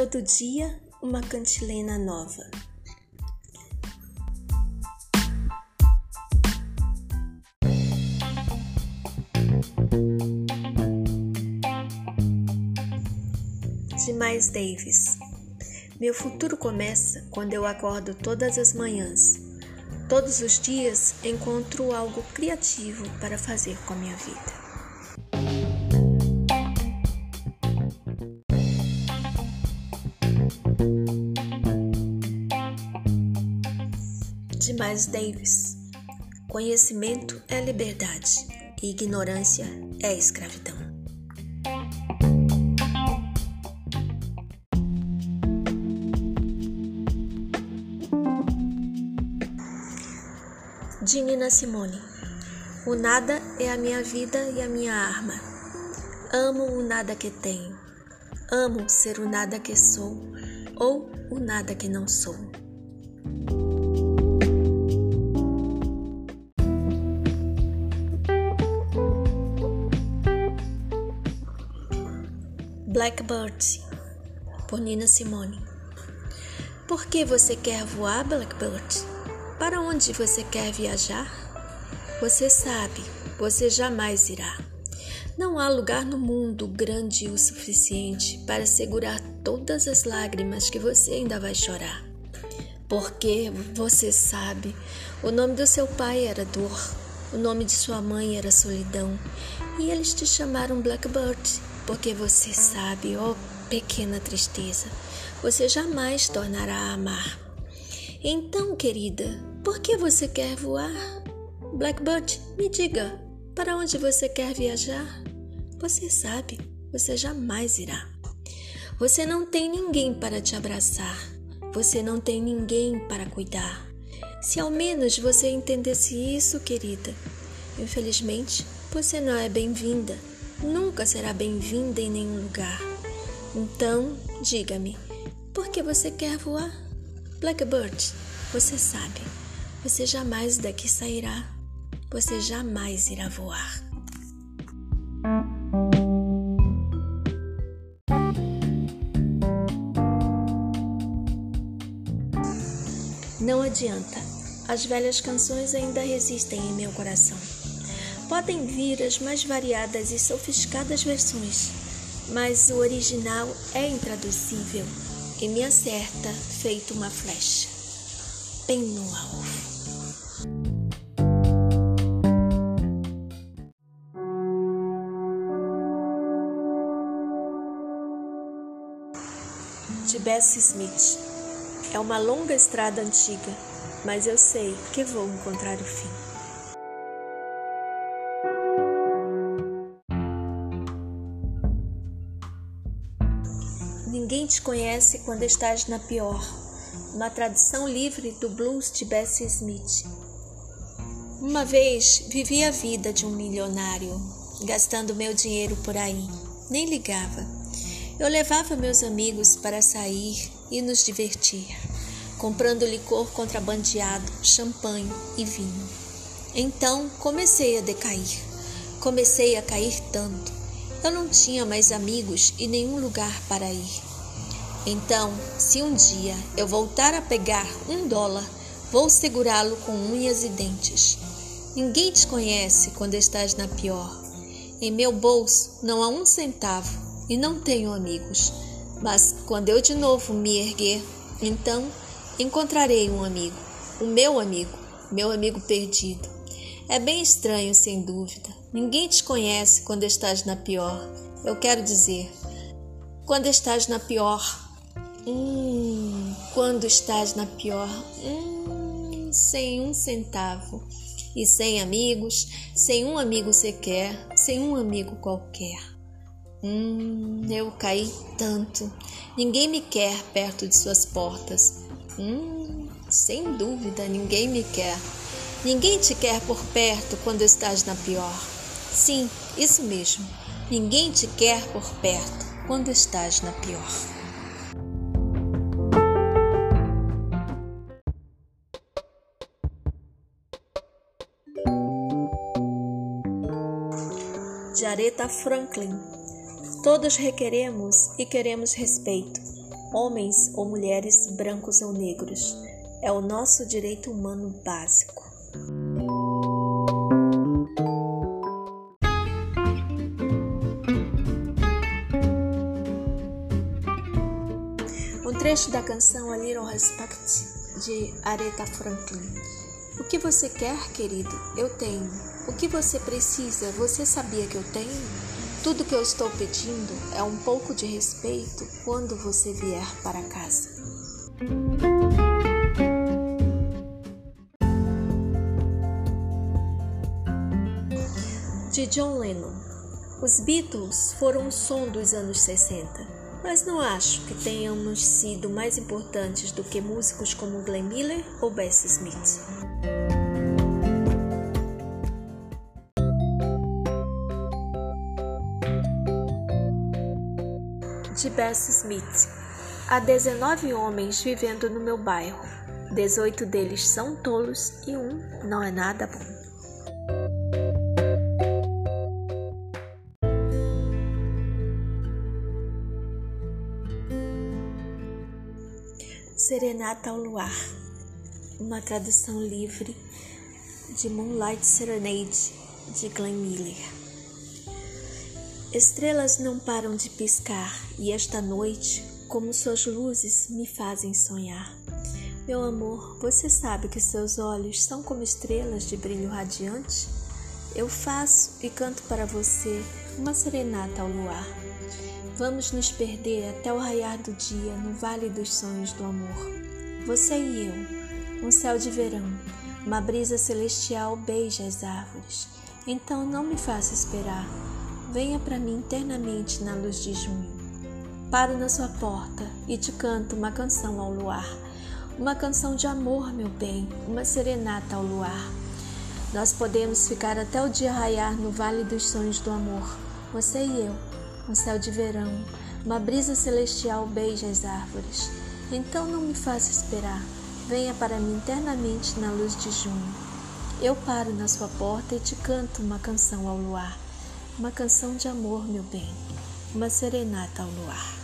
Todo dia uma cantilena nova. De Davis. Meu futuro começa quando eu acordo todas as manhãs. Todos os dias encontro algo criativo para fazer com a minha vida. Miles Davis. Conhecimento é liberdade e ignorância é escravidão. De Nina Simone. O nada é a minha vida e a minha arma. Amo o nada que tenho. Amo ser o nada que sou ou o nada que não sou. Blackbird, por Nina Simone. Por que você quer voar, Blackbird? Para onde você quer viajar? Você sabe, você jamais irá. Não há lugar no mundo grande o suficiente para segurar todas as lágrimas que você ainda vai chorar. Porque você sabe, o nome do seu pai era dor, o nome de sua mãe era solidão, e eles te chamaram Blackbird porque você sabe, ó oh, pequena tristeza, você jamais tornará a amar. Então, querida, por que você quer voar? Blackbird, me diga, para onde você quer viajar? Você sabe, você jamais irá. Você não tem ninguém para te abraçar, você não tem ninguém para cuidar. Se ao menos você entendesse isso, querida, infelizmente você não é bem-vinda nunca será bem-vinda em nenhum lugar. Então, diga-me, por que você quer voar? Blackbird, você sabe, você jamais daqui sairá. Você jamais irá voar. Não adianta, as velhas canções ainda resistem em meu coração. Podem vir as mais variadas e sofisticadas versões, mas o original é intraduzível e me acerta feito uma flecha, bem no alvo. De Bessie Smith. É uma longa estrada antiga, mas eu sei que vou encontrar o fim. Ninguém te conhece quando estás na pior. Uma tradução livre do blues de Bessie Smith. Uma vez vivi a vida de um milionário, gastando meu dinheiro por aí. Nem ligava. Eu levava meus amigos para sair e nos divertir, comprando licor contrabandeado, champanhe e vinho. Então comecei a decair. Comecei a cair tanto. Eu não tinha mais amigos e nenhum lugar para ir. Então, se um dia eu voltar a pegar um dólar, vou segurá-lo com unhas e dentes. Ninguém te conhece quando estás na pior. Em meu bolso não há um centavo e não tenho amigos. Mas quando eu de novo me erguer, então encontrarei um amigo, o meu amigo, meu amigo perdido. É bem estranho, sem dúvida. Ninguém te conhece quando estás na pior. Eu quero dizer, quando estás na pior, Hum, quando estás na pior, hum, sem um centavo e sem amigos, sem um amigo sequer, sem um amigo qualquer. Hum, eu caí tanto, ninguém me quer perto de suas portas. Hum, sem dúvida, ninguém me quer. Ninguém te quer por perto quando estás na pior. Sim, isso mesmo. Ninguém te quer por perto quando estás na pior. de Aretha Franklin. Todos requeremos e queremos respeito. homens ou mulheres, brancos ou negros. É o nosso direito humano básico. Trecho da canção A Little Respect de Aretha Franklin. O que você quer, querido? Eu tenho. O que você precisa? Você sabia que eu tenho? Tudo que eu estou pedindo é um pouco de respeito quando você vier para casa. De John Lennon. Os Beatles foram o som dos anos 60, mas não acho que tenhamos sido mais importantes do que músicos como Glenn Miller ou Bessie Smith. de Bessie Smith. Há 19 homens vivendo no meu bairro. 18 deles são tolos e um não é nada bom. Serenata ao Luar, uma tradução livre de Moonlight Serenade de Glenn Miller. Estrelas não param de piscar e esta noite, como suas luzes, me fazem sonhar. Meu amor, você sabe que seus olhos são como estrelas de brilho radiante? Eu faço e canto para você uma serenata ao luar. Vamos nos perder até o raiar do dia no vale dos sonhos do amor. Você e eu, um céu de verão, uma brisa celestial beija as árvores. Então não me faça esperar venha para mim internamente na luz de junho. Paro na sua porta e te canto uma canção ao luar, uma canção de amor, meu bem, uma serenata ao luar. Nós podemos ficar até o dia raiar no vale dos sonhos do amor, você e eu, um céu de verão, uma brisa celestial beija as árvores. Então não me faça esperar, venha para mim internamente na luz de junho. Eu paro na sua porta e te canto uma canção ao luar uma canção de amor, meu bem, uma serenata ao luar.